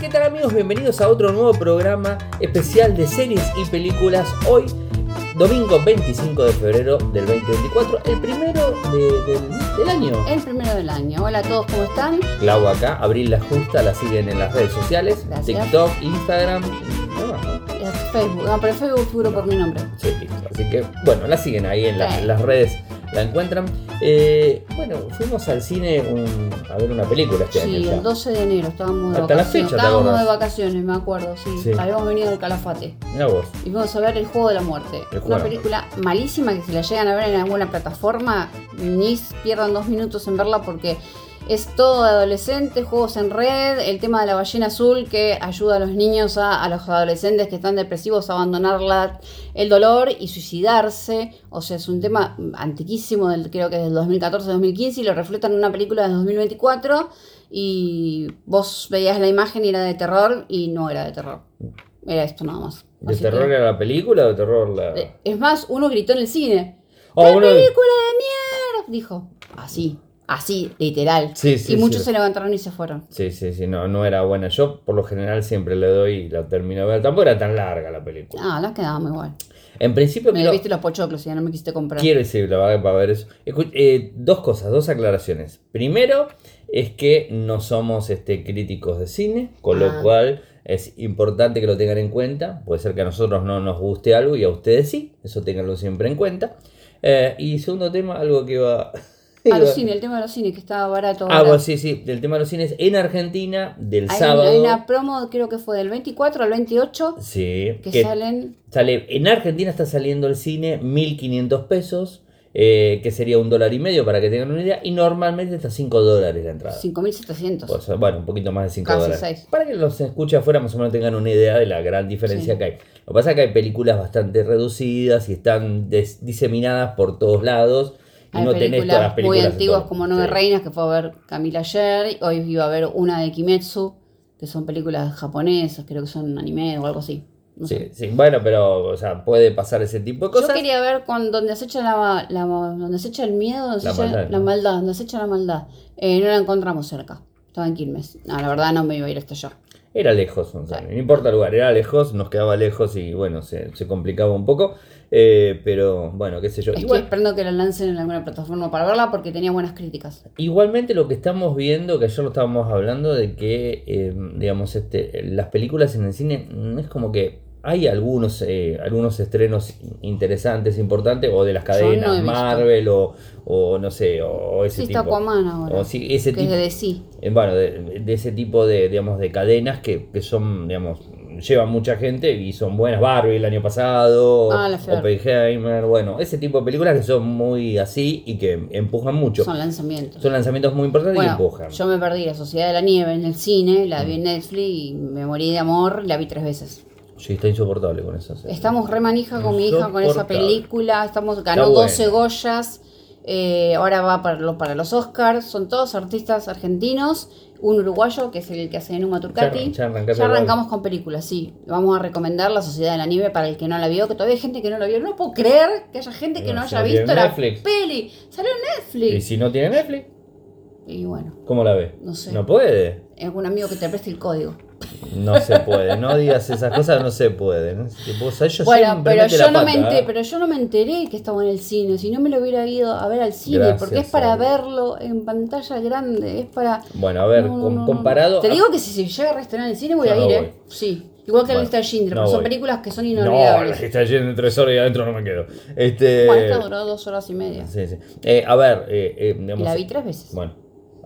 ¿Qué tal amigos? Bienvenidos a otro nuevo programa especial de series y películas. Hoy, domingo 25 de febrero del 2024, el primero de- del, del año. El primero del año. Hola a todos, ¿cómo están? Clau acá, Abril la Justa, la siguen en las redes sociales, Gracias. TikTok, Instagram, no más, ¿no? Eh, Facebook. No, pero Facebook figuro por mi nombre. Sí, listo. Así que, bueno, la siguen ahí en, la- Sí. en las redes, la encuentran. Eh, bueno, fuimos al cine un- a ver una película este año. Sí, el 12 de enero estábamos de Hasta la vacaciones. fecha, ¿te estábamos de vacaciones, me acuerdo, sí. Sí. Habíamos venido del Calafate. Mirá vos. Y fuimos a ver El Juego de la Muerte. Una película malísima que si la llegan a ver en alguna plataforma, ni pierdan dos minutos en verla porque es todo de adolescente, juegos en red, el tema de la ballena azul que ayuda a los niños, a, a los adolescentes que están depresivos a abandonar la- el dolor y suicidarse. O sea, es un tema antiquísimo, del, creo que es del 2014-2015 y lo reflejan en una película de 2024 y vos veías la imagen y era de terror y no era de terror. Era esto nada más. ¿De Así que- terror era la película o de terror la.? eh, Es más, uno gritó en el cine. Oh, ¡Qué uno- película de mierda! Dijo. Así, así, literal. Sí, sí, y muchos sí. se levantaron y se fueron. Sí, sí, sí, no, no era buena. Yo por lo general siempre le doy y la termino de ver. Tampoco era tan larga la película. Ah, las quedábamos igual. En principio Me quiero, viste los pochoclos y ya no me quisiste comprar. quiero decir, la verdad, para ver eso. Escu- eh, dos cosas, dos aclaraciones. Primero es que no somos este, críticos de cine, con Ah. lo cual es importante que lo tengan en cuenta. Puede ser que a nosotros no nos guste algo y a ustedes sí, eso tenganlo siempre en cuenta. Eh, y segundo tema, algo que va... A los cines, el tema de los cines, que estaba barato. Ah, bueno, sí, sí, del tema de los cines en Argentina, del hay, sábado. hay una promo, creo que fue del 24 al 28, Sí, que que salen. sale, en Argentina está saliendo el cine 1500 pesos, eh, que sería un dólar y medio para que tengan una idea, y normalmente está 5 dólares la entrada. 5.700. O sea, bueno, un poquito más de 5 Casi dólares. Para que los escuche afuera más o menos tengan una idea de la gran diferencia Sí. que hay. Lo que pasa es que hay películas bastante reducidas y están diseminadas por todos lados. Hay no tenés todas las películas películas. muy antiguas como Nueve Sí. Reinas, que fue a ver Camila ayer. Hoy iba a ver una de Kimetsu, que son películas japonesas, creo que son anime o algo así. No sé. Sí, sí, bueno, pero o sea, puede pasar ese tipo de cosas. Yo quería ver con donde se echa la, la- donde se echa el miedo, donde La se echa maldad, la ¿no? maldad, donde se echa la maldad. Eh, no la encontramos cerca. Estaba en Quilmes. No, la verdad no me iba a ir hasta allá. Era lejos, Gonzalo, no importa el lugar, era lejos, nos quedaba lejos y bueno, se, se complicaba un poco, eh, pero bueno, qué sé yo. Estoy Igual- esperando que la lancen en alguna plataforma para verla porque tenía buenas críticas. igualmente lo que estamos viendo, que ayer lo estábamos hablando, de que, eh, digamos, este, las películas en el cine es como que hay algunos, eh, algunos estrenos interesantes, importantes, o de las no cadenas. Marvel o, o no sé, o ese Sí, tipo. Aquaman ahora. O sí, ese que es tipo. de DC. Eh, bueno, de, de ese tipo de, digamos, de cadenas que, que son, digamos, llevan mucha gente y son buenas. Barbie el año pasado, Ah. Oppenheimer, bueno, ese tipo de películas que son muy así y que empujan mucho. Son Son, lanzamientos. lanzamientos muy importantes y Bueno, empujan. yo me perdí La Sociedad de la Nieve en el cine, la Mm. vi en Netflix y me morí de amor, la vi tres veces. Sí, está insoportable con eso. sí. Estamos re manija con mi hija con esa película. Estamos, ganó Está buena. 12 Goyas. eh, ahora va para, lo- para los Oscars. Son todos artistas argentinos. Un uruguayo, que es el que hace Numa Turcati. Ya- arrancamos con películas, sí. Vamos a recomendar La Sociedad de la Nieve para el que no la vio. Que todavía hay gente que no la vio. No puedo creer que haya gente que No, haya visto la peli. Salió en Y Netflix. si no tiene Netflix, Y bueno, ¿cómo la ve? No sé. No puede. algún amigo que te preste el código. No se puede. No digas esas cosas, no se puede. ¿no? Yo Bueno, pero yo, la no me enteré, ¿eh? pero yo no me enteré que estaba en el cine, si no me lo hubiera ido a ver al cine, Gracias, porque es para verlo en pantalla grande, es para... Bueno, a ver, No, no, com- no, no. comparado. Te digo que si se llega a restaurar en el cine voy a no ir, voy. ¿eh? Sí. Igual que la Bueno, lista de Schindler, no pero son voy. películas que son No, inolvidables. la está lleno de tres horas y adentro no me quedo. Este, Bueno, esta duró dos horas y media. sí, sí. Eh, a ver, eh, eh, digamos, la vi tres veces. Bueno,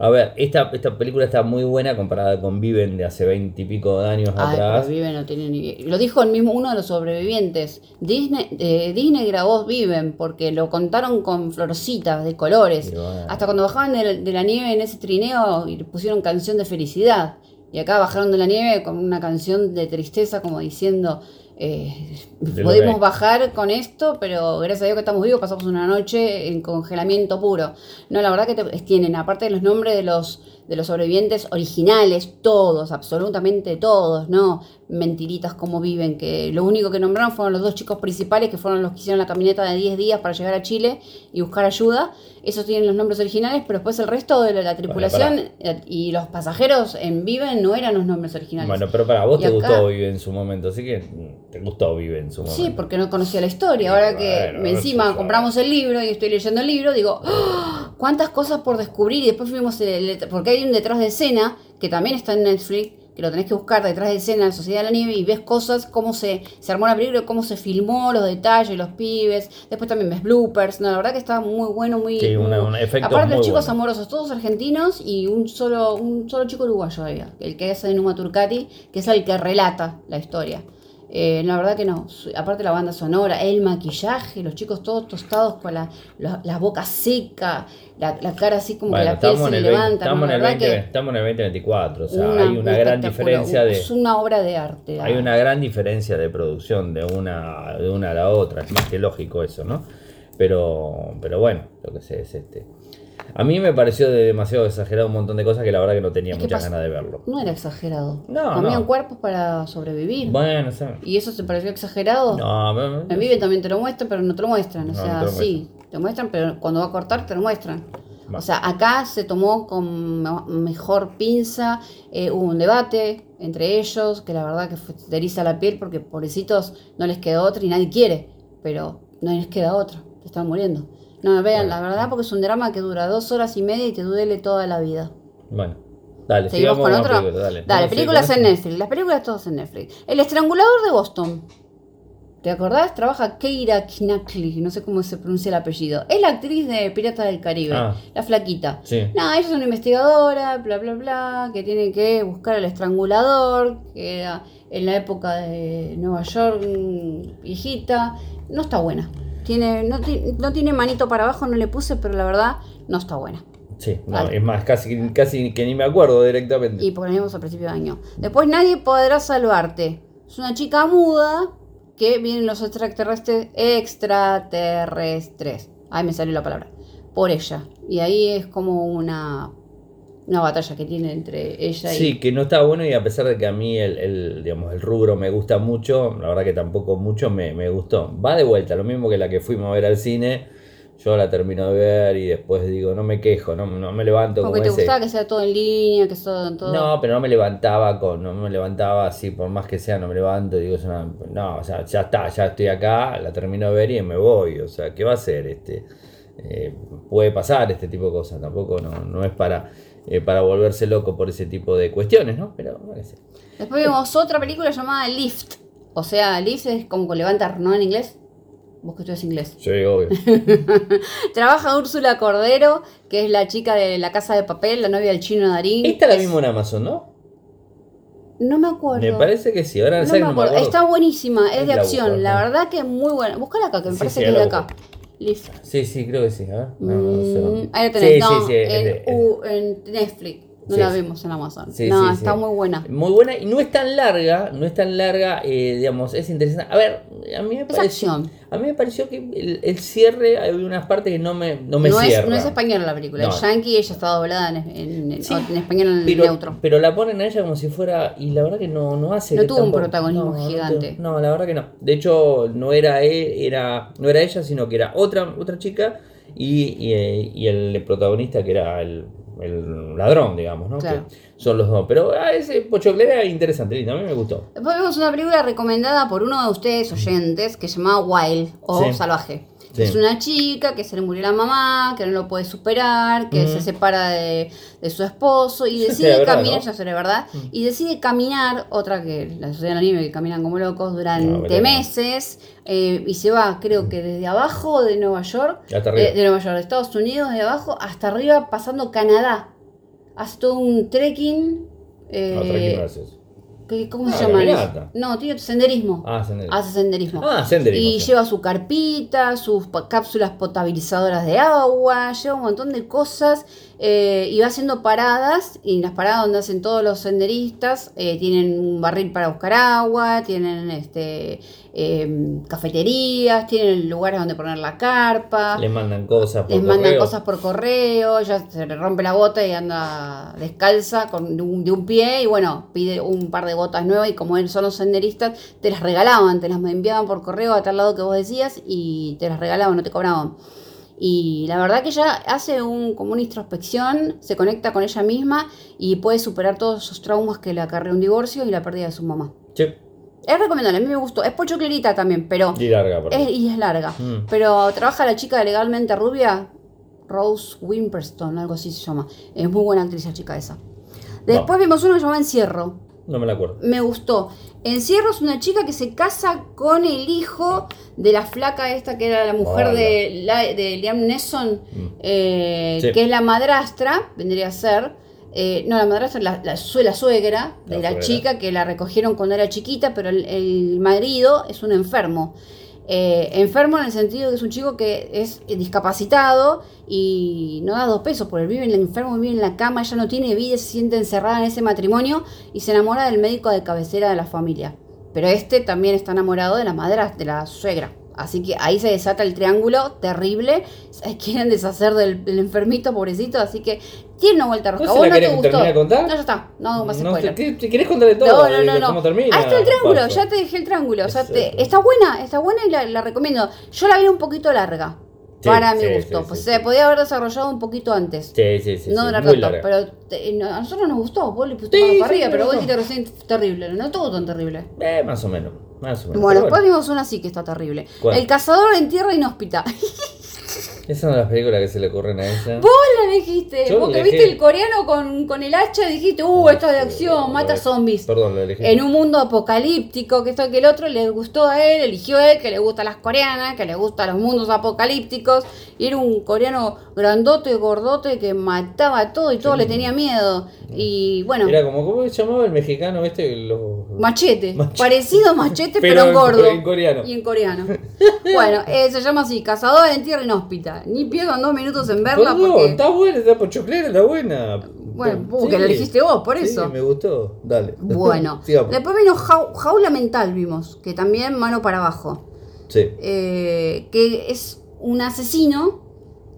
a ver, esta, esta película está muy buena comparada con Viven de hace veinte y pico de años Ay, atrás. pero Viven no tiene ni... Lo dijo el mismo uno de los sobrevivientes. Disney, eh, Disney grabó Viven porque lo contaron con florcitas de colores. Bueno. Hasta cuando bajaban de la, de la nieve en ese trineo y pusieron canción de felicidad. Y acá bajaron de la nieve con una canción de tristeza como diciendo, eh, podemos bajar con esto, pero gracias a Dios que estamos vivos, pasamos una noche en congelamiento puro. No, la verdad que te- tienen, aparte de los nombres de los, de los sobrevivientes originales, todos, absolutamente todos, ¿no? Mentiritas como viven, que lo único que nombraron fueron los dos chicos principales, que fueron los que hicieron la caminata de 10 días para llegar a Chile y buscar ayuda. Esos tienen los nombres originales, pero después el resto de la tripulación eh, y los pasajeros en Viven no eran los nombres originales. Bueno, pero para vos te gustó Vive en su momento, así que te gustó Vive en su momento. Sí, porque no conocía la historia. Ahora que encima compramos el libro y estoy leyendo el libro, digo, ¡Ah! ¿cuántas cosas por descubrir? Y después fuimos, porque hay un detrás de escena, que también está en Netflix, que lo tenés que buscar detrás de escena en Sociedad de la Nieve y ves cosas, cómo se, se armó la película, cómo se filmó, los detalles, los pibes. Después también ves bloopers. No, la verdad que está muy bueno, muy. Sí, aparte, los chicos amorosos, todos argentinos y un solo, un solo chico uruguayo había, el que es de Numa Turcati, que es el que relata la historia. Eh, la verdad que no. Aparte la banda sonora, el maquillaje, los chicos todos tostados con la, la, boca seca, la, cara así como que la piel se le levanta. Estamos, en el 20, estamos en el 2024, o sea, hay una gran diferencia de... Es una obra de arte. Hay una gran diferencia de producción de una, de una a la otra, es más que lógico eso, ¿no? Pero, pero bueno, lo que sé es este... A mí me pareció demasiado exagerado un montón de cosas que la verdad que no tenía muchas ganas de verlo. No era exagerado. No, Comían cuerpos para sobrevivir. Bueno, ¿Y eso te pareció exagerado? No, En Vive también te lo muestran, pero no te lo muestran. O sea, sí, te muestran, pero cuando va a cortar te lo muestran. O sea, acá se tomó con mejor pinza, eh, hubo un debate entre ellos, que la verdad que te eriza la piel porque pobrecitos no les queda otra y nadie quiere, pero no les queda otra, te están muriendo. No, vean, la verdad, porque es un drama que dura dos horas y media y te duele toda la vida. Bueno, dale, seguimos con otro. dale, dale películas en Netflix. Las películas todas en Netflix. El estrangulador de Boston. ¿Te acordás? Trabaja Keira Knackly, no sé cómo se pronuncia el apellido. Es la actriz de Piratas del Caribe, ah. la flaquita. Sí. No, ella es una investigadora, bla, bla, bla, que tiene que buscar al estrangulador, que era en la época de Nueva York, mm, viejita. No está buena. Tiene, no, no, tiene manito para abajo, no le puse, pero la verdad no está buena. Sí, es más, casi, casi que ni me acuerdo directamente. Y ponemos al principio de año. Después nadie podrá salvarte. Es una chica muda que vienen los extraterrestres extraterrestres. Ay, me salió la palabra. Por ella. Y ahí es como una una batalla que tiene entre ella y... Sí, que no está bueno y a pesar de que a mí el, digamos, el rubro me gusta mucho, la verdad que tampoco mucho me, gustó. Va de vuelta, lo mismo que la que fuimos a ver al cine, yo la termino de ver y después digo, no me quejo, no, no me levanto Porque te gustaba que sea todo en línea, que todo, todo... No, pero no me levantaba con, no me levantaba así, por más que sea, no me levanto digo, no, o sea, ya está, ya estoy acá, la termino de ver y me voy, o sea, ¿qué va a ser este? Eh, puede pasar este tipo de cosas, tampoco no, no es para eh, para volverse loco por ese tipo de cuestiones, ¿no? Pero, Después vimos otra película llamada Lift. O sea, Lift es como que levantar, ¿no? En inglés. Vos que estudias inglés. Sí, obvio. Trabaja Úrsula Cordero, que es la chica de la casa de papel, la novia del chino Darín. Esta la vimos en Amazon, ¿no? No me acuerdo. Me parece que sí, ahora no, me acuerdo. Está buenísima, es, de acción. La, verdad que es muy buena. Búscala acá, que me parece que es de acá. Sí, sí, creo que sí. A ver. Mm, ahí lo tenés. Sí, sí, en, en Netflix. No la vemos en Amazon. no, está muy buena. Muy buena y no es tan larga, no es tan larga, eh, digamos, es interesante. A ver, a mí me pareció, a mí me pareció que el, cierre, hay unas partes que no me, no me no cierra. Es, no es española la película, es yankee, ella está doblada en, en, en español pero, neutro. Pero la ponen a ella como si fuera, y la verdad que no, no hace. No tuvo un protagonismo gigante. No, la verdad que no. De hecho, no era, él, era, no era ella, sino que era otra, otra chica y, y, y el protagonista que era el el ladrón, digamos, ¿no? son los dos. Pero ah, ese Pochoclera es interesante, lindo, a mí me gustó. Después vemos una película recomendada por uno de ustedes oyentes que se llama Wild o Salvaje. Es una chica que se le murió la mamá, que no lo puede superar, que se separa de, su esposo y decide caminar, ya será verdad, mm. y decide caminar, otra que la sociedad anime que caminan como locos durante meses, eh, y se va, creo que desde abajo de Nueva York, eh, de Nueva York, de Estados Unidos, de abajo hasta arriba, pasando Canadá. Hace todo un trekking. Eh, ¿qué- ¿cómo se Ah, llama? caminata. No, tiene senderismo. Ah, senderismo. Hace senderismo. Ah, senderismo, Y sí. lleva su carpita, sus cápsulas potabilizadoras de agua, lleva un montón de cosas eh, y va haciendo paradas. Y en las paradas donde hacen todos los senderistas eh, tienen un barril para buscar agua, tienen este eh, cafeterías, tienen lugares donde poner la carpa. Les mandan cosas por Les mandan cosas por correo, ella se le rompe la bota y anda descalza con de un, de un pie y bueno, pide un par de botas nuevas y como son los senderistas, te las regalaban, te las enviaban por correo a tal lado que vos decías y te las regalaban, no te cobraban. Y la verdad que ella hace un, como una introspección, se conecta con ella misma y puede superar todos esos traumas que le acarrea un divorcio y la pérdida de su mamá. Che, Es recomendable, a mí me gustó. Es pocho clarita también, pero y larga, perdón. es, y es larga. Mm. Pero trabaja la chica legalmente rubia, Rose Wimperston, algo así se llama. Es muy buena actriz la chica esa. Después vimos uno que se llama Encierro. No me la acuerdo. Me gustó. Encierro es una chica que se casa con el hijo de la flaca esta que era la mujer de, la- de Liam Neeson, Mm. eh, Sí. que es la madrastra, vendría a ser. eh, no, la madrastra, la, la, la suegra de La chica que la recogieron cuando era chiquita, pero el, el marido es un enfermo. Eh, enfermo en el sentido que es un chico que es discapacitado y no da dos pesos por él. Vive en el enfermo, vive en la cama, ya no tiene vida, se siente encerrada en ese matrimonio y se enamora del médico de cabecera de la familia. Pero este también está enamorado de la madre, de la suegra. Así que ahí se desata el triángulo terrible. Quieren deshacer del enfermito, pobrecito. Así que tiene una vuelta rosca. ¿No ¿A se vos no te gustó? terminar de contar? No, ya está. No hago más spoiler. ¿te, te querés contarle todo? No, no, no. ¿Cómo termina? Ahí está el triángulo, Paso. ya te dejé el triángulo. O sea, te- está buena, está buena y la, la recomiendo. Yo la vi un poquito larga. Sí, para mi sí, gusto. sí, pues se podía haber desarrollado un poquito antes. Sí, sí, sí. no muy tanto, pero te- no, a nosotros nos gustó. Vos le pusiste para arriba, pero vos dijiste recién terrible. No estuvo tan terrible. Eh, más o menos. Más o menos. Bueno, después vimos una sí que está terrible. El cazador en tierra inhóspita. Esas son las películas que se le ocurren a ella. Vos la dijiste. Yo Vos que elegí- viste el coreano con, con el hacha dijiste, uh, esta es de acción, mata zombies. Perdón, lo elegí. En un mundo apocalíptico, que esto que el otro le gustó a él, eligió a él, que le gustan las coreanas, que le gustan los mundos apocalípticos. Y era un coreano grandote, gordote, que mataba a todo y todo le tenía miedo. Y bueno, Era como, ¿cómo se llamaba el mexicano este? Los... machete. Machete. Parecido a machete, Pero pero, en- gordo. en coreano. Y en coreano. bueno, eh, se llama así, Cazador en Tierra Inhóspita. Ni pierdan dos minutos en verla porque... está buena, está pochoclera, está buena. Bueno, porque la elegiste vos, por Sí, eso. me gustó. Dale. Bueno, después vino Jau- Jaula Mental, vimos, que también mano para abajo. Sí. eh, que es un asesino,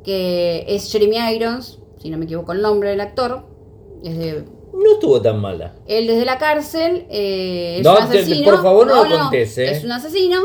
que es Jeremy Irons, si no me equivoco el nombre del actor. Es de- No estuvo tan mala. él desde la cárcel eh, es No, un te- por favor, no lo contés, ¿eh? Es un asesino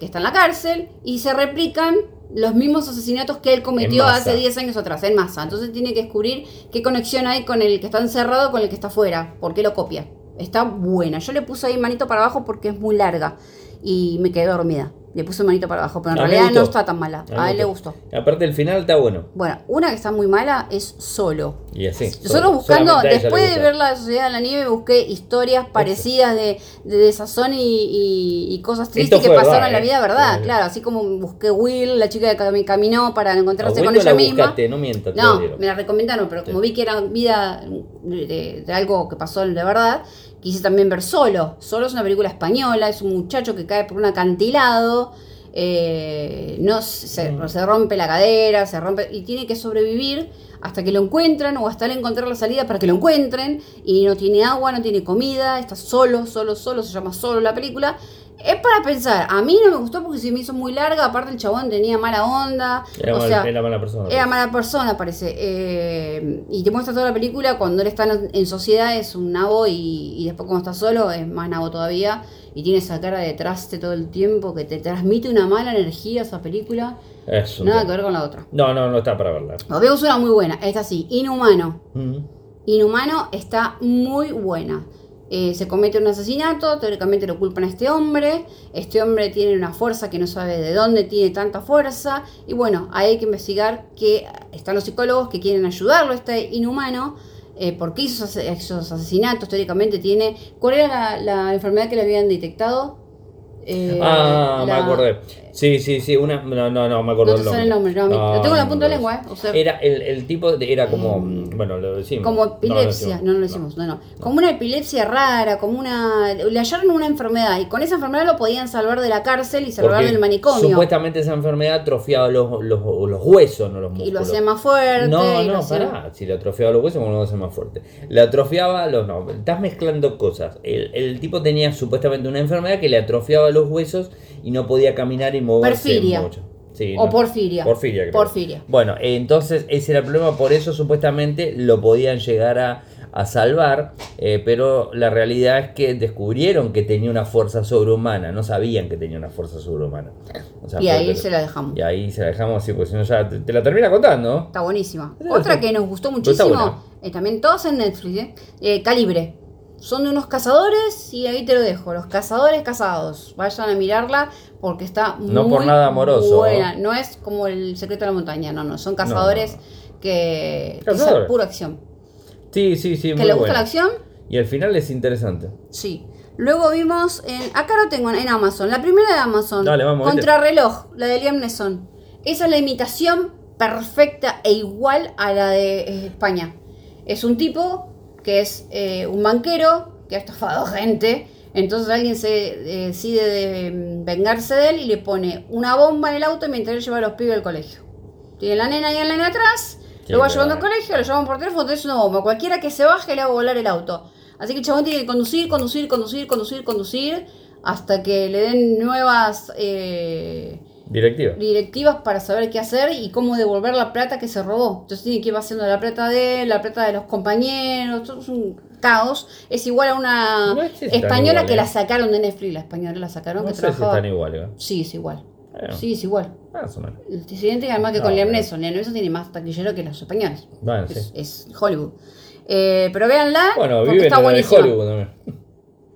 que está en la cárcel y se replican los mismos asesinatos que él cometió hace 10 años atrás, en masa. Entonces tiene que descubrir qué conexión hay con el que está encerrado con el que está afuera, por qué lo copia. Está buena. Yo le puse ahí manito para abajo porque es muy larga y me quedé dormida. Le puse manito para abajo, pero en A realidad no está tan mala. A, él le gustó. Aparte, el final está bueno. Bueno, una que está muy mala es Solo. Y así. Solo buscando, después de ver la Sociedad de la Nieve, busqué historias parecidas de, de desazón y, y- y cosas tristes que pasaron en la ¿eh? vida, ¿verdad? Claro, así como busqué Will, la chica que cami- caminó para encontrarse con ella la misma. buscaste, no mientas, No, me la recomendaron, pero como vi que era vida de algo que pasó de verdad, quise también ver Solo. Solo es una película española, es un muchacho que cae por un acantilado, eh, no se, Mm. se rompe la cadera, se rompe y tiene que sobrevivir hasta que lo encuentran o hasta él encontrar la salida para que lo encuentren y no tiene agua, no tiene comida, está solo, solo, solo, se llama solo la película. Es para pensar, a mí no me gustó porque se me hizo muy larga, aparte el chabón tenía mala onda, Era, o mal- sea, era mala persona. era mala persona, parece. Eh, y te muestra toda la película cuando él está en, sociedad es un nabo y, y después cuando está solo es más nabo todavía. Y tiene esa cara de traste todo el tiempo que te transmite una mala energía esa película. Es un Nada que ver con la otra. No, no, no está para verla. Vemos una muy buena. Esta sí, Inhumano. Mm. Inhumano está muy buena. Eh, se comete un asesinato, teóricamente lo culpan a este hombre. Este hombre tiene una fuerza que no sabe de dónde tiene tanta fuerza. Y bueno, hay que investigar que están los psicólogos que quieren ayudarlo a este inhumano. Eh, ¿Por qué hizo esos, asesinatos? Teóricamente tiene. ¿Cuál era la, la enfermedad que le habían detectado? Eh, ah, me acordé. Sí, sí, sí, una. No, no, no, me acuerdo No el nombre. el nombre, no, a mí- lo tengo en la punta de lengua, ¿eh? O sea- era el, el tipo, de- era como. bueno, lo decimos. Como epilepsia, no, no, lo decimos, no, no. Como una epilepsia rara, como una. Le hallaron una enfermedad y con esa enfermedad lo podían salvar de la cárcel y salvar Porque del manicomio. Supuestamente esa enfermedad atrofiaba los, los, los huesos, no los músculos. Y lo hacía más fuerte. No, no, hacía- pará. Si le atrofiaba los huesos, ¿cómo lo hace más fuerte? Le atrofiaba los. No, estás mezclando cosas. El, el tipo tenía supuestamente una enfermedad que le atrofiaba los huesos y no podía caminar y moverse mucho. Sí, O no. porfiria. Porfiria, creo. Porfiria. Bueno, entonces ese era el problema, por eso supuestamente lo podían llegar a, a salvar, eh, pero la realidad es que descubrieron que tenía una fuerza sobrehumana, no sabían que tenía una fuerza sobrehumana. O sea, Y ahí que- se la dejamos. Y ahí se la dejamos así, porque si no ya te, te la termina contando. Está buenísima. Otra que nos gustó muchísimo, eh, también todas en Netflix, ¿eh? Eh, Calibre. Son de unos cazadores y ahí te lo dejo. Los cazadores casados. Vayan a mirarla porque está muy No por nada amoroso, buena. No es como el secreto de la montaña, no, no. Son cazadores que, que es pura acción. Sí, sí, sí. ¿Que muy le gusta buena. la acción? Y el final es interesante. Sí. Luego vimos en. Acá lo tengo en Amazon. La primera de Amazon. Dale, vamos. Contrarreloj, la de Liam Neeson. Esa es la imitación perfecta e igual a la de eh, España. Es un tipo que es eh, un banquero que ha estafado gente. Entonces alguien se eh, decide de mm, vengarse de él y le pone una bomba en el auto mientras él lleva a los pibes al colegio. Tiene la nena y el nene atrás, Qué lo va llevando al colegio, lo llaman por teléfono, entonces una bomba. Cualquiera que se baje le hago volar el auto. Así que el chabón tiene que conducir, conducir, conducir, conducir, conducir, hasta que le den nuevas eh, Directiva. directivas para saber qué hacer y cómo devolver la plata que se robó. Entonces tiene que ir haciendo la plata de él, la plata de los compañeros, todo es un caos. Es igual a una No si española que la sacaron de Netflix, la española la sacaron No que sé si trabajaba. están iguales. ¿eh? Sí, es igual. Bueno, Sí, es igual. Más o menos. El presidente además que No, con Liam Neeson. Liam Neeson tiene más taquillero que los españoles. Bueno, Es, sí. es Hollywood. Eh, pero véanla Bueno, viven está de buenísima. Hollywood también.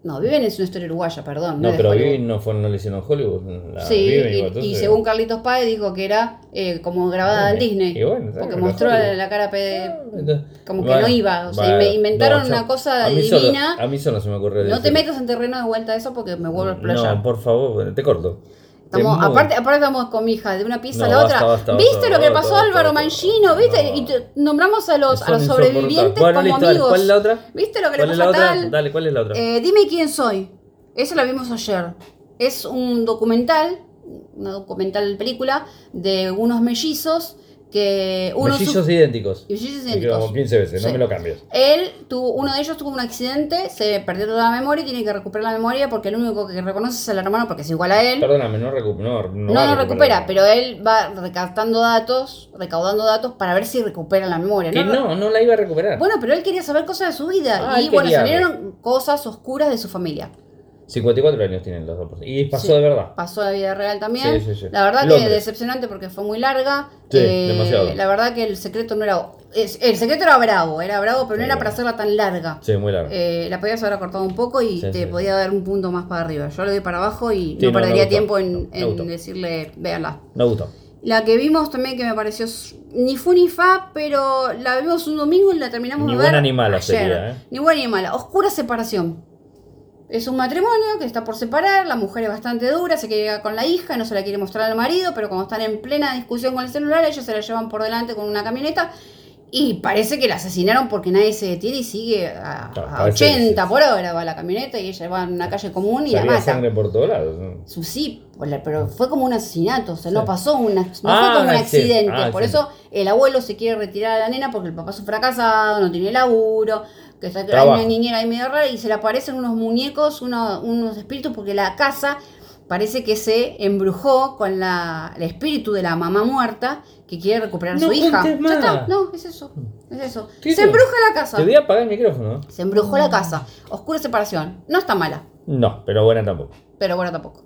No, Viven es una historia uruguaya, perdón. No, de pero. Viven no, fue, no le hicieron Hollywood. La Sí, Viven y, según Carlitos Páez dijo que era eh, como grabada en Disney. y bueno, porque mostró la, la cara pe- Entonces- como que no iba. O sea, me inventaron no, una cosa a mí solo- divina. a mí solo se me ocurre no te metas en terreno de vuelta a eso porque me vuelvo a explayar. No, por favor, te corto. Estamos, aparte, aparte estamos con mi hija, de una pieza a No, la basta, otra. basta, ¿Viste basta, lo que basta, pasó basta, Álvaro basta. Mangino? ¿Viste? No. Y nombramos a los, a los sobrevivientes. Bueno, como listo, dale, amigos. ¿Cuál es la otra? ¿Viste lo que le ¿Cuál es pasó la a tal? Dale, ¿cuál es la otra? Eh, dime quién soy. Esa la vimos ayer. Es un documental, una documental película de unos mellizos que uno Mellizos su- idénticos. mellizos Me idénticos. como 15 veces, no me lo cambies. Él tuvo, uno de ellos tuvo un accidente, se perdió toda la memoria y tiene que recuperar la memoria porque el único que reconoce es el hermano porque es igual a él. Perdóname, no recupera. No, No, va no recupera, pero él va recaptando datos, recaudando datos para ver si recupera la memoria. Que ¿no? no, la iba a recuperar. Bueno, pero él quería saber cosas de su vida Ah, y bueno, salieron cosas oscuras de su familia. 54 años tienen los dos. Y pasó Sí. de verdad. Pasó la vida real también. Sí, sí, sí. La verdad que Londres. decepcionante porque fue muy larga. Sí, Eh, demasiado. La verdad que el secreto no era... El secreto era bravo, era bravo, pero no era para hacerla tan larga. Sí, muy largo. Eh, la podías haber cortado un poco y te podía dar un punto más para arriba. Yo le doy para abajo y no, perdería tiempo en, No, decirle, véanla. Me gustó. La que vimos también que me pareció ni fu ni fa, pero la vimos un domingo y la terminamos Ni de ver buena ni mala sería, ¿eh? Ni buena ni mala. Oscura separación. Es un matrimonio que está por separar, la mujer es bastante dura, se quiere llegar con la hija, no se la quiere mostrar al marido, pero cuando están en plena discusión con el celular, ellos se la llevan por delante con una camioneta y parece que la asesinaron porque nadie se detiene y sigue a, Claro, a parece que 80 sí. por hora va la camioneta y ella va en una calle común y la Salía mata. sangre por todos lados. ¿no? Sí, la- pero fue como un asesinato, o sea, no pasó una, no Ah, fue como un accidente. accidente. Ah, por sí. eso el abuelo se quiere retirar a la nena porque el papá es un fracasado, no tiene laburo, que está hay una niñera ahí medio rara y se le aparecen unos muñecos, uno- unos espíritus porque la casa parece que se embrujó con la, el espíritu de la mamá muerta que quiere recuperar a No su hija. Ya está, no, es eso. Es eso. ¿Qué Se embruja la casa. Te voy a apagar el micrófono. Se embrujó la casa. Oscura separación. No está mala, No, pero buena tampoco. pero bueno, tampoco.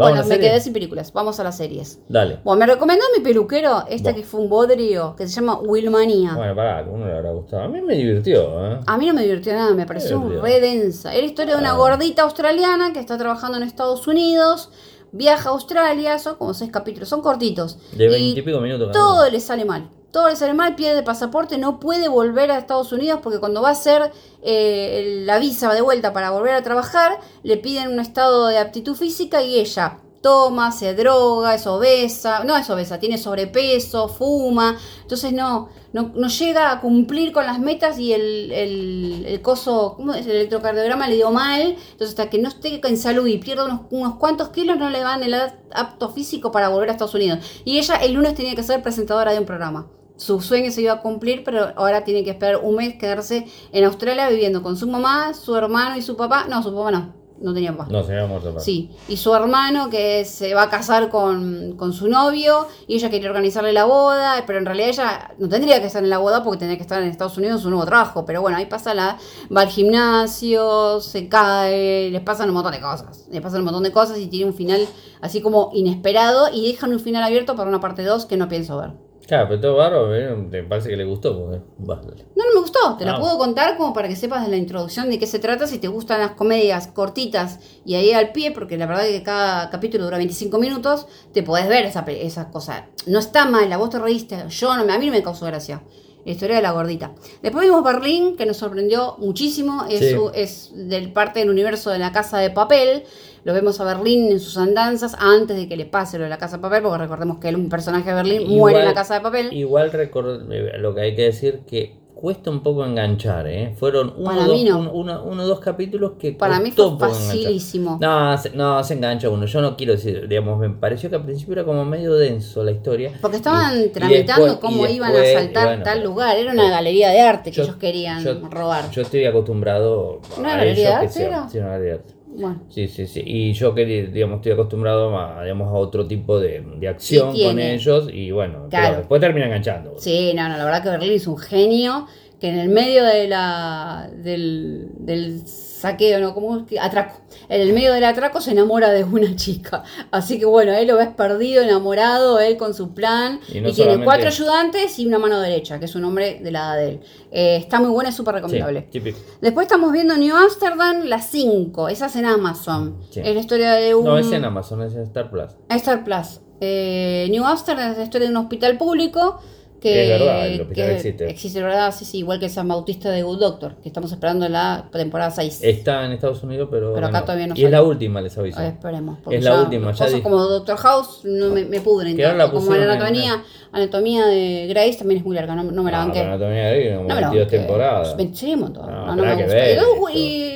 Bueno, me quedé sin películas. Vamos a las series. Dale. Bueno, me recomendó mi peluquero, esta que fue un bodrio, que se llama Wilmania. Bueno, pará, a alguno le habrá gustado. A mí me divirtió, ¿eh? A mí no me divirtió nada, me pareció re densa. Era historia de una Ah. gordita australiana que está trabajando en Estados Unidos, viaja a Australia, son como seis capítulos, son cortitos. De Y 20 y pico minutos. todo uno. le sale mal. Todo le sale mal, pierde pasaporte, no puede volver a Estados Unidos porque cuando va a hacer eh, la visa de vuelta para volver a trabajar, le piden un estado de aptitud física y ella, toma, se droga, es obesa, no es obesa, tiene sobrepeso, fuma, entonces no, no, llega a cumplir con las metas y el, el, el coso, ¿cómo es? El electrocardiograma le dio mal, entonces hasta que no esté en salud y pierda unos, unos cuantos kilos no le van el apto físico para volver a Estados Unidos. Y ella el lunes tenía que ser presentadora de un programa su sueño se iba a cumplir, pero ahora tiene que esperar un mes quedarse en Australia viviendo con su mamá, su hermano y su papá. No, su papá no, no tenía papá. No, se había muerto papá. Sí, y su hermano que se va a casar con, con su novio y ella quería organizarle la boda, pero en realidad ella no tendría que estar en la boda porque tenía que estar en Estados Unidos en su nuevo trabajo. Pero bueno, ahí pasa la. va al gimnasio, se cae, les pasan un montón de cosas. Les pasan un montón de cosas y tiene un final así como inesperado y dejan un final abierto para una parte 2 que no pienso ver. Claro, pero todo bárbaro, ¿eh? me parece que le gustó. Porque... bah. No, no me gustó. Te la Ah. puedo contar como para que sepas de la introducción de qué se trata. Si te gustan las comedias cortitas y ahí al pie, porque la verdad es que cada capítulo dura 25 minutos, te podés ver esa, esa cosa. No está mal, la vos te reíste. Yo no, a mí no me causó gracia. La historia de la gordita. Después vimos Berlín, que nos sorprendió muchísimo. Es, Sí. es del parte del universo de la casa de papel. Lo vemos a Berlín en sus andanzas antes de que le pase lo de la casa de papel, porque recordemos que él, un personaje de Berlín muere en la casa de papel. Igual recor- eh, lo que hay que decir que cuesta un poco enganchar, ¿eh? Fueron uno, Para dos, mí no. un- uno, dos capítulos que Para mí fue facilísimo. No, se, no, se engancha uno. Yo no quiero decir, digamos, me pareció que al principio era como medio denso la historia. Porque estaban Y- y tramitando después- cómo iban a saltar bueno, tal lugar. Era una galería de arte que yo- ellos querían yo- robar. Yo estoy acostumbrado ¿Una a galería ellos de arte era? sí, una galería de arte. Bueno, Sí, sí, sí. Y yo que digamos estoy acostumbrado a, digamos, a otro tipo de, de acción con ellos y bueno, pero Claro. después termina enganchando. sí, no, no, la verdad que Berlín es un genio que en el medio de la del, del saqueo, ¿no? ¿Cómo es que? Atraco. En el medio del atraco se enamora de una chica. Así que bueno, él lo ves perdido, enamorado, él con su plan. Y tiene cuatro ayudantes y una mano derecha, que es un hombre de la edad de él. Eh, está muy buena, es súper Sí, recomendable. típico. Después estamos viendo New Amsterdam, las 5. Esa es en Amazon. Sí. Es la historia de un. No, es en Amazon, es en Star Plus. Star Plus. Eh, New Amsterdam es la historia de un hospital público que. Es verdad, el hospital que existe. Existe, ¿verdad? Sí, sí, igual que San Bautista de Good Doctor, que estamos esperando la temporada 6. Está en Estados Unidos, pero. Pero acá todavía no Y es la última, les aviso. Esperemos. Es la última, ya Cosas como Doctor House no me, me pudren. La como la anatomía, anatomía de Grace también es muy larga, no, no me la Ah, banqué. pero Anatomía de como No me la 22 banqué. temporadas. Sí, un montón. No, No, no pero me gusta. y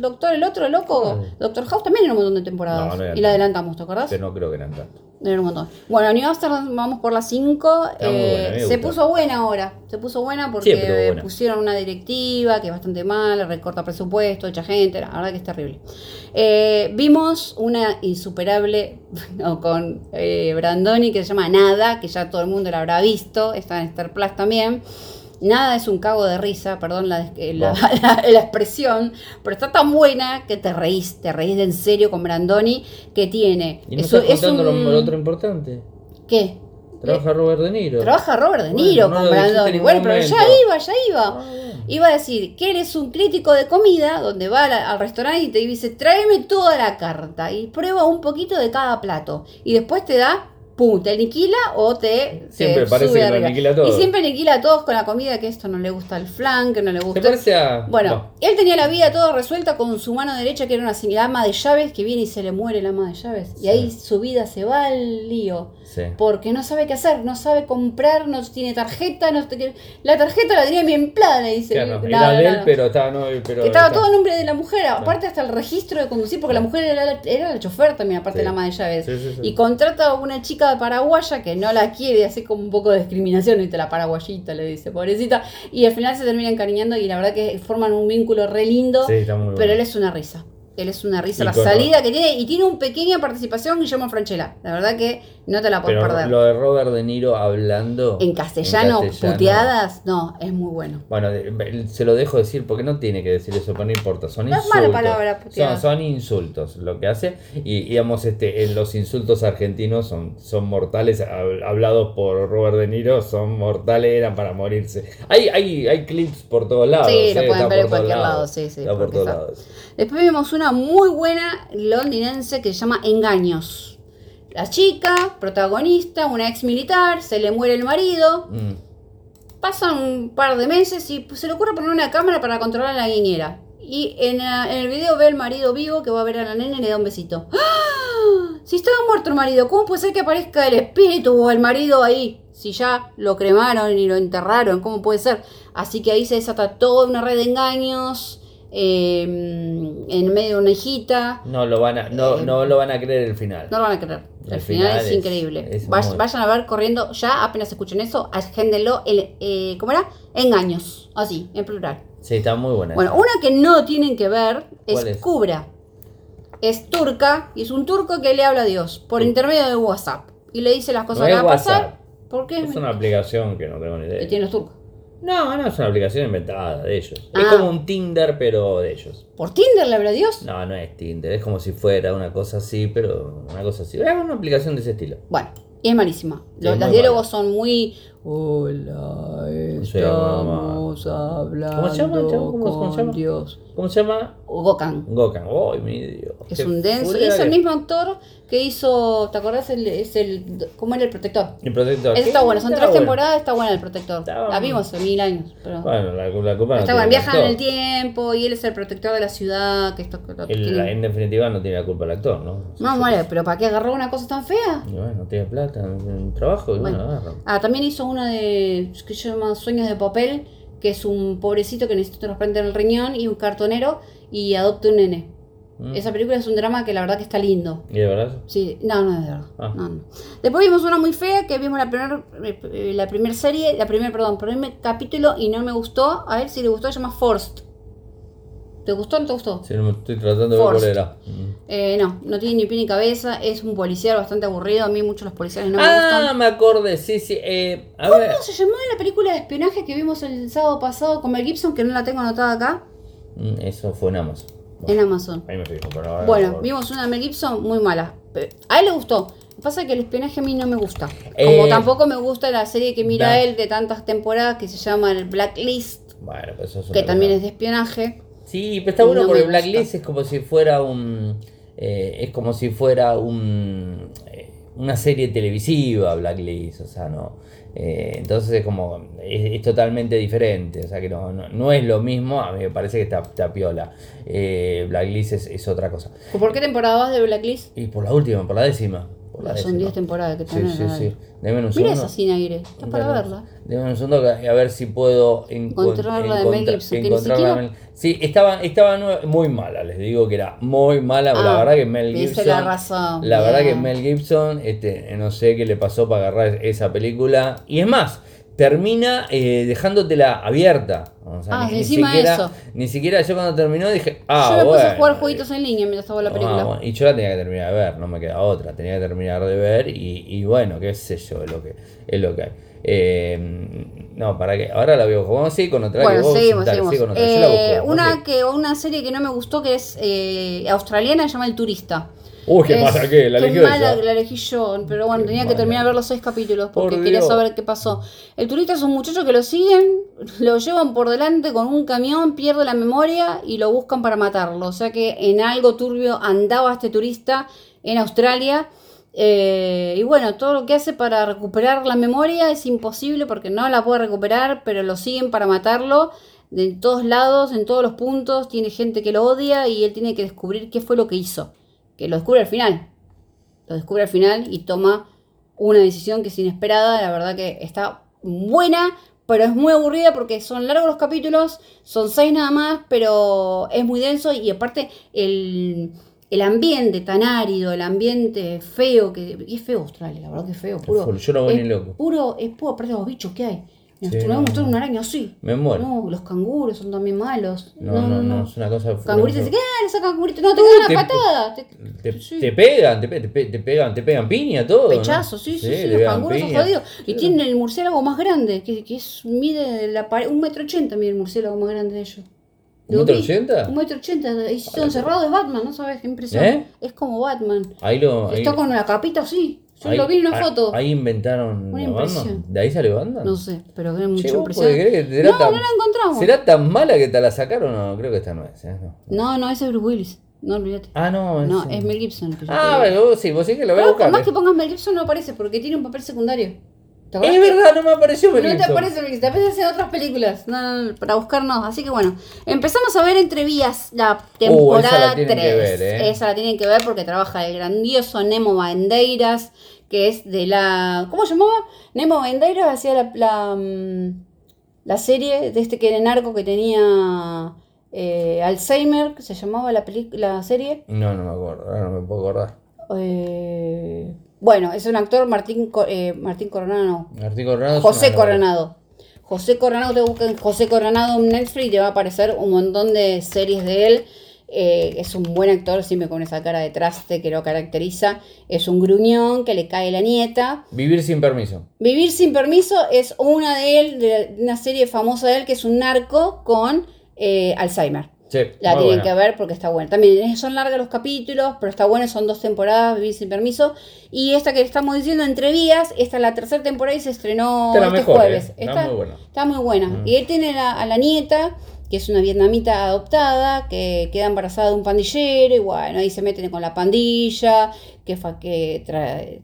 el doctor, el otro loco, Ah. Doctor House también era un montón de temporadas. No, no era y la adelantamos, ¿te acordás? Pero no creo que eran tanto. Era un montón. Bueno, New Amsterdam vamos por las 5. Está muy buena, me se puso buena ahora. Se puso buena porque buena. pusieron una directiva que es bastante mala, recorta presupuesto, echa gente. La verdad que es terrible. Eh, vimos una insuperable no, con eh, Brandoni que se llama Nada, que ya todo el mundo la habrá visto. Está en Star Plus también. Nada es un cago de risa, perdón la, la- la- la expresión, pero está tan buena que te reís, te reís de en serio con Brandoni, que tiene. Y no es un- estás es contando lo- otro importante. ¿Qué? Trabaja Robert De Niro. Trabaja Robert De Niro con Brandoni. Bueno, pero ya iba, ya iba. Ah. Iba a decir que él es un crítico de comida, donde va a la- al restaurante y te dice, tráeme toda la carta y prueba un poquito de cada plato. Y después te da, pum, te aniquila o te, Siempre te parece que lo aniquila todo. Y siempre aniquila a todos con la comida, que esto no le gusta al flan, que no le ¿Te gusta... parece a.? Bueno, él tenía la vida toda resuelta con su mano derecha, que era una ama de llaves, que viene y se le muere la ama de llaves. Y ahí su vida se va al lío. Sí. Porque no sabe qué hacer, no sabe comprar, no tiene tarjeta, no la tarjeta la tenía bien plana, dice. Claro, No, era no, de él, pero estaba. No, pero Estaba está- todo a nombre de la mujer, aparte hasta el registro de conducir, porque la mujer era la, era la chofer también, aparte Sí. de la ama de llaves. Y contrata a una chica paraguaya que no la quiere, hace como un poco de discriminación, ¿viste? la paraguayita le dice, pobrecita. Y al final se termina encariñando y la verdad que forman un vínculo re lindo, Sí, está muy bueno. pero él es una risa. Él es una risa, la salida que tiene, y tiene una pequeña participación Guillermo Franchella. La verdad que no te la puedes Pero perder. lo de Robert De Niro hablando. En castellano, en castellano. puteadas, no, es muy bueno. Bueno, se lo dejo decir porque no tiene que decir eso, pero no importa. Son No es insultos. mala palabra, son, son insultos lo que hace. Y digamos, este, en los insultos argentinos son, son mortales. hab- Hablados por Robert De Niro, son mortales, eran para morirse. Hay, hay, hay clips por todos lados. Sí, lo eh, pueden está ver en cualquier lado, lados. sí, sí, por todos lados. Después vimos una muy buena londinense que se llama Engaños. La chica, protagonista, una ex militar, se le muere el marido, Mm. pasan un par de meses y se le ocurre poner una cámara para controlar a la niñera. Y en, la- en el video ve al marido vivo que va a ver a la nena y le da un besito. ¡Ah! Si estaba muerto el marido, ¿cómo puede ser que aparezca el espíritu o el marido ahí? Si ya lo cremaron y lo enterraron, ¿cómo puede ser? Así que ahí se desata toda una red de engaños eh, en medio de una hijita. No lo van a, no, Eh, no lo van a creer el final. No lo van a creer. El, El final, final es, increíble. es Vay- muy- Vayan a ver corriendo ya, apenas escuchen eso, agéndenlo. El, eh, ¿Cómo era? Engaños. Así, en plural. Sí, está muy buena. Bueno, esa. una que no tienen que ver es, ¿Cuál es? Kubra. Es turca y es un turco que le habla a Dios por Sí. intermedio de WhatsApp. Y le dice las cosas No que van a pasar. WhatsApp. ¿Por qué? Es una aplicación que no tengo ni idea. tienen los turcos. No, no es una aplicación inventada de ellos. Es Ah. como un Tinder, pero de ellos. ¿Por Tinder le habla a Dios? No, no es Tinder, es como si fuera una cosa así, pero una cosa así. Es una aplicación de ese estilo. Bueno, y es malísima. Los, diálogos son muy. Hola, estamos hablando ¿Cómo se llama? ¿Cómo- se llama? Dios. ¿Cómo se llama? Gokan. Gokan. ¡Ay, mi Dios! Es un denso. Es el mismo actor que hizo. ¿Te acordás? El, es el, ¿Cómo era el protector? El protector. Está bueno, son tres bueno. temporadas, está buena el protector. Está La bueno. vimos hace mil años. Pero... Bueno, la, la culpa no está bueno, viajan en el tiempo y él es el protector de la ciudad. Que esto, que El- tiene- en definitiva no tiene la culpa el actor, ¿no? No, vale, pero ¿para qué agarró una cosa tan fea? Y bueno, tiene plata, un trabajo bueno, Bueno. Ah, también hizo una de. que se llama Sueños de Papel, que es un pobrecito que necesita trasplante en el riñón y un cartonero y adopta un nene. Mm. Esa película es un drama que la verdad que está lindo. ¿Y de verdad? Sí, no, no es verdad. Ah. No, no. Después vimos una muy fea que vimos la primera la primer serie, la primer, perdón, primer capítulo y no me gustó. A ver si le gustó, se llama Forced. ¿Te gustó o no te gustó? Sí, no me estoy tratando de ver cuál era. Eh, no, no tiene ni pie ni cabeza, es un policial bastante aburrido, a mí muchos los policiales no me ah, gustan. me acordé, sí, sí. Eh, a ver. ¿Cómo se llamaba la película de espionaje que vimos el sábado pasado con Mel Gibson, que no la tengo anotada acá? Mm, Eso fue en Amazon. En Amazon. Ahí me fijo, pero ahora Bueno, vimos una de Mel Gibson muy mala. Pe- A él le gustó. Lo que pasa es que el espionaje a mí no me gusta. Como Eh, tampoco me gusta la serie que mira él de tantas temporadas que se llama el Blacklist, Bueno, pues eso es que también cosa. es de espionaje. Sí, pero está bueno No porque Blacklist es como si fuera un. eh, es como si fuera un. eh, una serie televisiva, Blacklist, o sea, no. eh, entonces es como. Es, es totalmente diferente, o sea que no, no, no es lo mismo, a mí me parece que está, está piola. Eh, Blacklist es, es otra cosa. ¿Por qué temporada vas de Blacklist? Y por la última, por la décima. Por la Son décima. 10 temporadas que Sí, tienen. sí, sí. Deme un Mira segundo. esa sin aire. Está para verla. A ver si puedo encon- Encontrar la de Mel Gibson, que ni la siquiera- Sí, estaba, muy mala, les digo que era muy mala. la Ah, verdad que Mel Gibson. la razón, la verdad que. Mel Gibson, este, no sé qué le pasó para agarrar esa película. Y es más, termina eh, dejándotela abierta. O sea, Ah, ni, ni encima siquiera, eso. ni siquiera yo cuando terminó dije, ah, Yo me bueno. puse a jugar jueguitos en línea mientras estaba la Ah, película. bueno, y yo la tenía que terminar de ver, no me queda otra, tenía que terminar de ver y, y bueno, qué sé yo, es lo que, es lo que hay. Eh, no, para que ahora la veo. Vamos a seguir con otra Bueno, seguimos, dale, seguimos. sigue con otra. Yo la busco, Eh, una, seguí. que, una serie que no me gustó que es eh, australiana, se llama El Turista. Uy, qué Es- mala que la qué eligió mala que la elegí yo, pero bueno, Qué tenía que terminar de ver los seis capítulos porque Por quería saber qué pasó. El turista es un muchacho que lo siguen, lo llevan por delante con un camión, pierde la memoria y lo buscan para matarlo. O sea que en algo turbio andaba este turista en Australia. Eh, y bueno, todo lo que hace para recuperar la memoria es imposible porque no la puede recuperar, pero lo siguen para matarlo de todos lados, en todos los puntos. Tiene gente que lo odia y él tiene que descubrir qué fue lo que hizo. Que lo descubre al final lo descubre al final y toma una decisión que es inesperada. La verdad que está buena, pero es muy aburrida porque son largos los capítulos, son seis nada más, pero es muy denso y aparte el, el ambiente tan árido, el ambiente feo, que y es feo Australia, la verdad que es feo, puro. Yo voy es ni loco. Puro, es puro, aparte los bichos que hay. Nos Sí, no, no. una araña así. Me muero. No, los canguros son también malos. No, no, no, es una cosa. Canguritos cosa- quedan, esa cangurito. No, te dan una patada. te- Te, sí. te pegan, te, te, pe- te pegan, te pegan piña, todo. ¿no? Pechazo, sí, sí, sí, los canguros son jodidos. Y Sí. tienen el murciélago más grande, que, que es, mide la pared, un metro ochenta mide el murciélago más grande de ellos. ¿Un metro ochenta? Un metro ochenta, y todo encerrado es Batman, ¿no sabes? Qué impresión. ¿Eh? Es como Batman. Ahí lo. Ahí, Está con la capita así. Yo ahí- lo vi en una foto. Ahí inventaron. Una banda. ¿De ahí sale banda? No sé, pero es mucha Che, ¿vos impresión. creer que será No, tan, no la encontramos. ¿Será tan mala que te la sacaron? No, creo que esta no es. ¿eh? No. No, no, ese es Bruce Willis. No, olvídate. Ah, no. No, ese- es Mel Gibson. que yo Ah, bueno, sí, vos sí que lo voy a buscar. por más que pongas Mel Gibson no aparece porque tiene un papel secundario. ¿Te acuerdas Es verdad, no me apareció No te aparece Mel Gibson, te aparece en otras películas. No, no, no, para buscarnos. Así que bueno, empezamos a ver Entrevías la Uh, esa temporada la tienen 3. que ver, ¿eh? Esa la tienen que ver porque trabaja el grandioso Nemo Bandeiras, que es de la. ¿Cómo se llamaba? Nemo Bandeiras hacía la, la, mm, la serie de este que era narco que tenía eh, Alzheimer, que se llamaba la, la serie. No, no me acuerdo, no me puedo acordar. Eh, bueno, es un actor, Martín, eh, Martín Coronado, Martín Coronado. José. Coronado. José Coronado, te buscan José Coronado en Netflix y te va a aparecer un montón de series de él. Eh, es un buen actor, siempre con esa cara de traste que lo caracteriza. Es un gruñón que le cae la nieta. Vivir sin permiso. Vivir sin permiso es una de él, de una serie famosa de él que es un narco con eh, Alzheimer. Sí, La tienen buena. que ver porque está buena. También son largos los capítulos, pero está bueno, son dos temporadas, Vivir sin permiso. Y esta que estamos diciendo, Entre Vías, esta es la tercera temporada y se estrenó este mejor, jueves. eh. Está muy buena. Está muy buena. Mm. Y él tiene la- a la nieta, que es una vietnamita adoptada, que queda embarazada de un pandillero, y bueno, ahí se meten con la pandilla, que, fa- que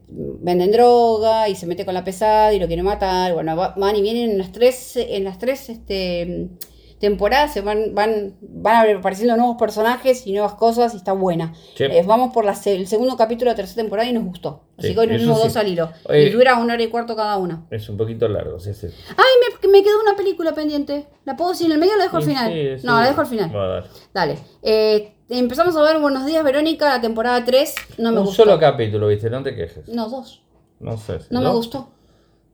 venden droga, y se mete con la pesada y lo quieren matar. Bueno, va- van y vienen en las tres, en las tres este, temporadas, se van, van, van apareciendo nuevos personajes y nuevas cosas, y está buena. Sí. Eh, vamos por la el segundo capítulo de la tercera temporada y nos gustó. Así Sí, que hoy nos vimos sí. dos al hilo. Oye. y dura una hora y cuarto cada uno. Es un poquito largo, sí, sí. Ay, me, me quedó una película pendiente. ¿La puedo decir en el medio o la dejo al final? No, la dejo al final. A dar. Dale. Eh, empezamos a ver Buenos Días, Verónica, la temporada 3. No me Un gustó. solo capítulo, viste, no te quejes. No, dos. No sé. si No me gustó.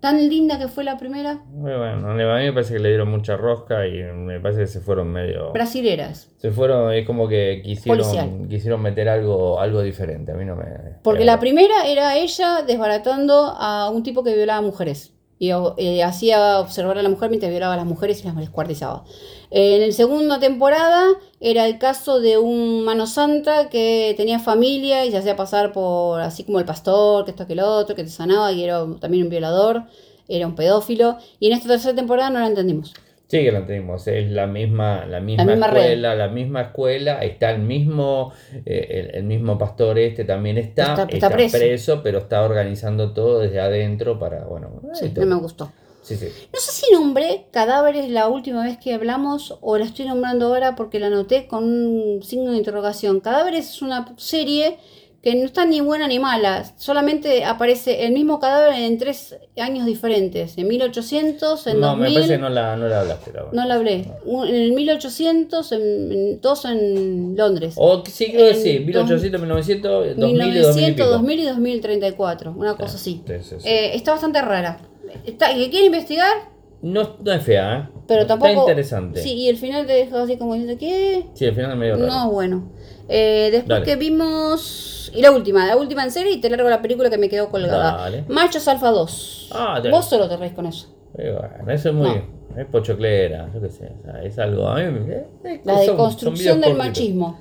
Tan linda que fue la primera. Muy bueno, a mí me parece que le dieron mucha rosca y me parece que se fueron medio. Brasileras. Se fueron, es como que quisieron, Policial. quisieron meter algo, algo diferente. A mí no me. Porque la primera era ella desbaratando a un tipo que violaba mujeres. Y eh, hacía observar a la mujer mientras violaba a las mujeres y las descuartizaba. En la segunda temporada era el caso de un mano santa que tenía familia y se hacía pasar por así como el pastor, que esto que el otro, que te sanaba y era también un violador, era un pedófilo. Y en esta tercera temporada no la entendimos. Sí, que lo entendimos. Es la misma, la misma, misma red. escuela, la misma escuela. Está el mismo, eh, el, el mismo pastor este también está. Está- Está, está preso. preso. pero está organizando todo desde adentro para, bueno. Sí, no me gustó. sí, sí. No sé si nombré cadáveres la última vez que hablamos o la estoy nombrando ahora porque la anoté con un signo de interrogación. Cadáveres es una serie que no está ni buena ni mala, solamente aparece el mismo cadáver en tres años diferentes, en 1800, en No, 2000. me parece que no la, no la hablaste. la. No la hablé. Un- En el 1800, en, en- dos en Londres. O sí, creo que sí. dos- 1800, 1900, 2000 y 2000 y 1900, pico. 2000 y 2034, una cosa así. Sí, sí. Eh, está bastante rara. Está, ¿Que quiere investigar? No, no es fea, ¿eh? Pero tampoco. Está interesante. Sí, y el final te deja así como diciendo, ¿qué? Sí, al final es medio raro. No, bueno. Eh, después Dale. que vimos. Y la última, la última en serie, y te largo la película que me quedó colgada. Dale. Machos Alfa 2. Ah, te- Vos solo te reís con eso. Bueno, eso es muy. Es pochoclera, yo qué sé. o sea, es algo. A mí eh, La deconstrucción del cortitos. machismo.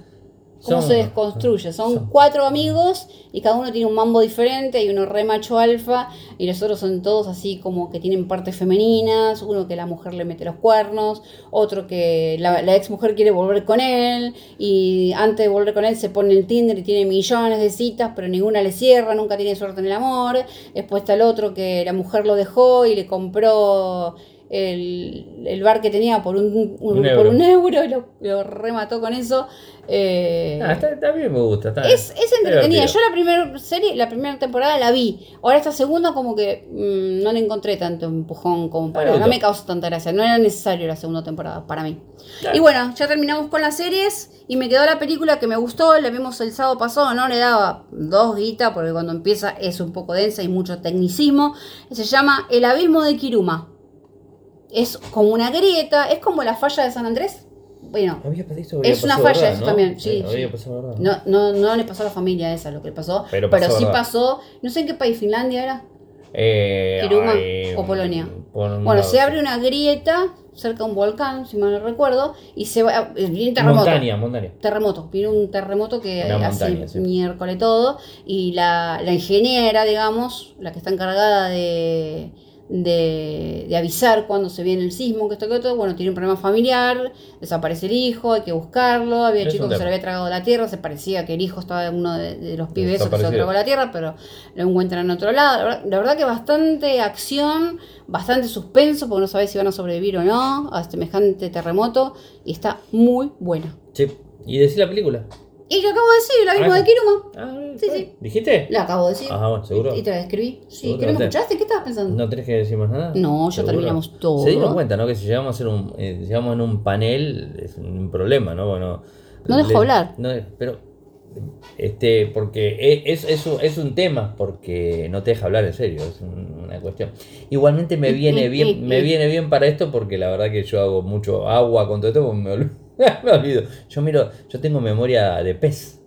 Cómo Son- se desconstruye. Son, son- cuatro amigos y cada uno tiene un mambo diferente. Hay uno re macho alfa y los otros son todos así como que tienen partes femeninas. Uno que la mujer le mete los cuernos. Otro que la, la ex mujer quiere volver con él. Y antes de volver con él se pone en Tinder y tiene millones de citas, pero ninguna le cierra. Nunca tiene suerte en el amor. Después está el otro que la mujer lo dejó y le compró. El, el bar que tenía por un, un- Un por euro. un euro y lo, lo remató con eso. Eh, Ah, está, está bien, me gusta. Está, es, es entretenida. Yo la primera serie, la primera temporada la vi. Ahora esta segunda como que mm, no le encontré tanto empujón como para... No no. me causó tanta gracia. No era necesario la segunda temporada para mí. Claro. Y bueno, ya terminamos con las series y me quedó la película que me gustó. La vimos el sábado pasado. No le daba dos guitas porque cuando empieza es un poco densa y mucho tecnicismo. Se llama El Abismo de Kiruma. Es como una grieta. Es como la falla de San Andrés. Bueno, Había había Es una falla ¿verdad, eso no? también, sí, había sí. pasado, ¿verdad? No, no, no le pasó a la familia esa lo que le pasó, Pero sí ¿verdad? pasó, no sé en qué país, Finlandia era. Eh, Kiruma ay, o Polonia. un Bueno, lado, se abre una grieta cerca de un volcán, si mal no recuerdo, y se va, eh, viene terremoto. Montaña, montaña. Terremoto, viene un terremoto que Una hace montaña, sí. miércoles todo, y la, la ingeniera, digamos, la que está encargada de, de, de avisar cuando se viene el sismo, que esto que otro, bueno, tiene un problema familiar, desaparece el hijo, hay que buscarlo, había chicos que se le había tragado la tierra, se parecía que el hijo estaba en uno de, de los pibes que se lo tragó la tierra, pero lo encuentran en otro lado. La verdad, la verdad que bastante acción, bastante suspenso, porque no sabes si van a sobrevivir o no a semejante terremoto, y está muy buena. Sí. ¿Y decir la película? Y lo acabo de decir, la misma Ah, de Kiruma. Ah, Sí. ¿Dijiste? La acabo de decir. Ah, bueno, ¿seguro? Y te la escribí. Sí. ¿que no me ¿Te- escuchaste? ¿Qué estabas pensando? ¿No tenés que decir más nada? No, ya ¿Seguro? terminamos todo. Se dieron cuenta, ¿no? Que si llegamos a hacer un, eh, llegamos en un panel es un problema, ¿no? Bueno, No dejo hablar. No, pero, este, porque es, es, un, es un tema, porque no te deja hablar en serio, es un- una cuestión. Igualmente me viene bien, me viene bien para esto porque la verdad que yo hago mucho agua con todo esto, porque me, ol- me olvido. Yo miro, yo tengo memoria de pez.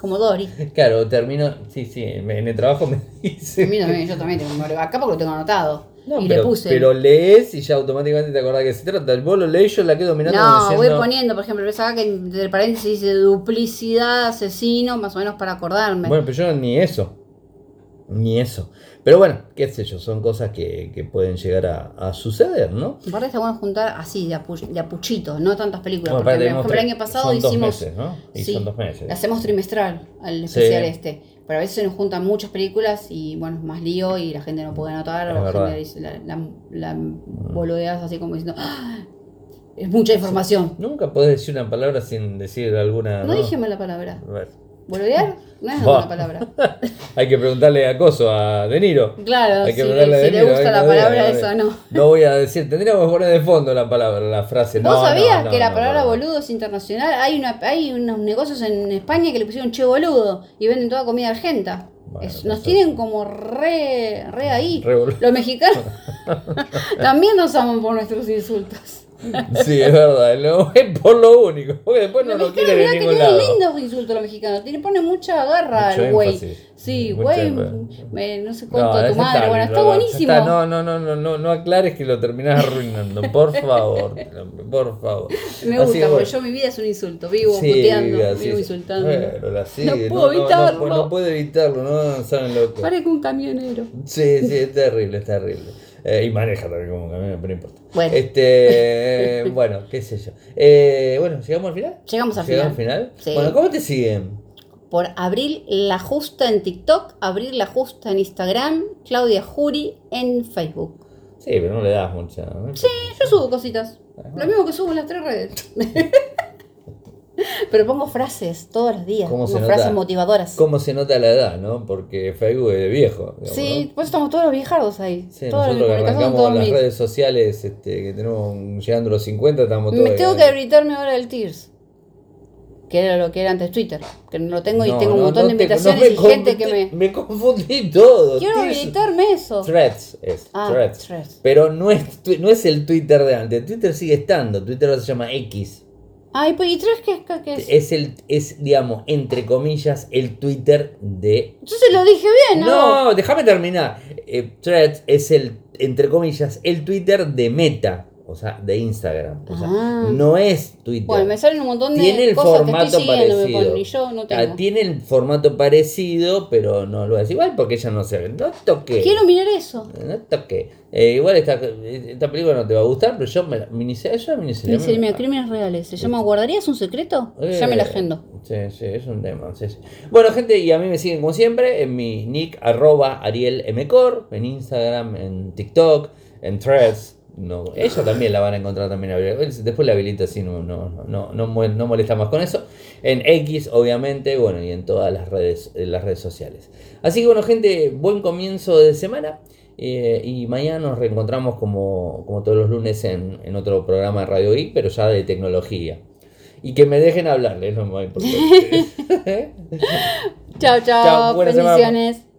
Como Dory. Claro, termino, sí, sí, en el trabajo me dice. A mí también, yo también tengo memoria. Acá porque lo tengo anotado. No, y pero, le puse. pero lees y ya automáticamente te acordás que se trata. Vos lo lees, yo la quedo mirando no, voy poniendo, por ejemplo, ves acá que entre paréntesis dice duplicidad, asesino, más o menos para acordarme. Bueno, pero yo ni eso. Ni eso. Pero bueno, qué sé yo, son cosas que, que pueden llegar a, a suceder, ¿no? Aparte está bueno juntar así, de, apuchito, no tantas películas. Bueno, porque por ejemplo, el año pasado son dos hicimos. meses, ¿no? Y sí, son dos meses. Hacemos trimestral al especial este. Pero a veces se nos juntan muchas películas y bueno, es más lío y la gente no puede anotar. Es o la gente la, la, la boludeas así como diciendo. "Ah, Es mucha información. Nunca podés decir una palabra sin decir alguna. No dije mala palabra. A ver. ¿Boludear? No es una palabra. Hay que preguntarle acoso a De Niro. Claro, Hay que si, preguntarle le Niro, gusta la palabra, no eso no. No voy a decir, tendríamos que poner de fondo la palabra, la frase. ¿Vos No, sabías no, que la palabra boludo es internacional? Hay una hay unos negocios en España que le pusieron che boludo y venden toda comida argenta. Bueno, Es- pero nos tienen como re, re ahí. Re. Los mexicanos también nos aman por nuestros insultos. Sí, es verdad, no, es por lo único, porque después no lo en que ningún tienen lado. lindos insultos los mexicanos. Tienen, ponen mucha garra Mucho al güey. Sí, Mucho güey, me- no sé cuánto No, tu ese madre. Bueno, lindo, está no, buenísimo. está- no, no, no, no, no, no aclares que lo terminás arruinando, por favor, por favor. Me gusta, que porque bueno. yo mi vida es un insulto. Vivo Sí, puteando, vivo insultando. Bueno, la sigue, puedo evitarlo. No, no puede evitarlo, no saben lo que. Parezco un camionero. Sí, sí, es terrible, es terrible. Eh, y maneja también como camino, pero no importa. Bueno. Este, bueno, qué sé yo. Eh, bueno, ¿llegamos al final? Llegamos al ¿Llegamos final. al final? Sí. Bueno, ¿cómo te siguen? por Abril La Justa en TikTok, Abril La Justa en Instagram, Claudia Juri en Facebook. Sí, pero no le das mucha. ¿no? Sí, yo subo cositas. Lo mismo que subo en las tres redes. Pero pongo frases todos los días. ¿Cómo se pongo nota? frases motivadoras. ¿Cómo se nota la edad, no? Porque Facebook es de viejo. digamos, Sí, ¿no? pues estamos todos los viejardos ahí. Sí, todas mis nosotros que publicaciones son arrancamos todos las mis. redes sociales este, que tenemos llegando a los 50, estamos todos. Me tengo que habilitarme ahora el Tears. Que era lo que era antes Twitter. Que no lo tengo y No, tengo un no, montón no de te- invitaciones me y gente que me. Me confundí todo. Quiero Tienes- habilitarme eso. Threads es. Ah, threads. Threads. Pero no es, no es el Twitter de antes. Twitter sigue estando. Twitter se llama X. Ay, pues, ¿y tres qué, qué- qué es? Es el, es, digamos, entre comillas, el Twitter de. Entonces lo dije bien, ¿no? No, déjame terminar. Eh, Threads es el, entre comillas, el Twitter de Meta. O sea, de Instagram. O sea, Ah. no es Twitter. Bueno, me salen un montón de tiene el cosas que formato estoy parecido. ponen, y yo no Ah, tengo. Tiene el formato parecido, pero no lo es igual porque ella no se No toque. Quiero mirar eso. No toque. Eh, igual esta, esta película no te va a gustar, pero yo me la miniserie. Yo miniserie. Me- crímenes reales. Se llama ¿Guardarías un secreto? ya me la Eh, agendo. Sí, sí, es un tema. sí, sí. Bueno, gente, y a mí me siguen como siempre en mi nick arroba Ariel Mcor, en Instagram, en TikTok, en Threads. No, ella también la van a encontrar también. Después la habilito así, no, no, no, no, no molesta más con eso. En X, obviamente, bueno, y en todas las redes, las redes sociales. Así que bueno, gente, buen comienzo de semana. eh, y mañana nos reencontramos como, como todos los lunes en, en otro programa de Radio Geek, pero ya de tecnología. Y que me dejen hablar, es lo más importante. Chao, chao. Semana. Bendiciones.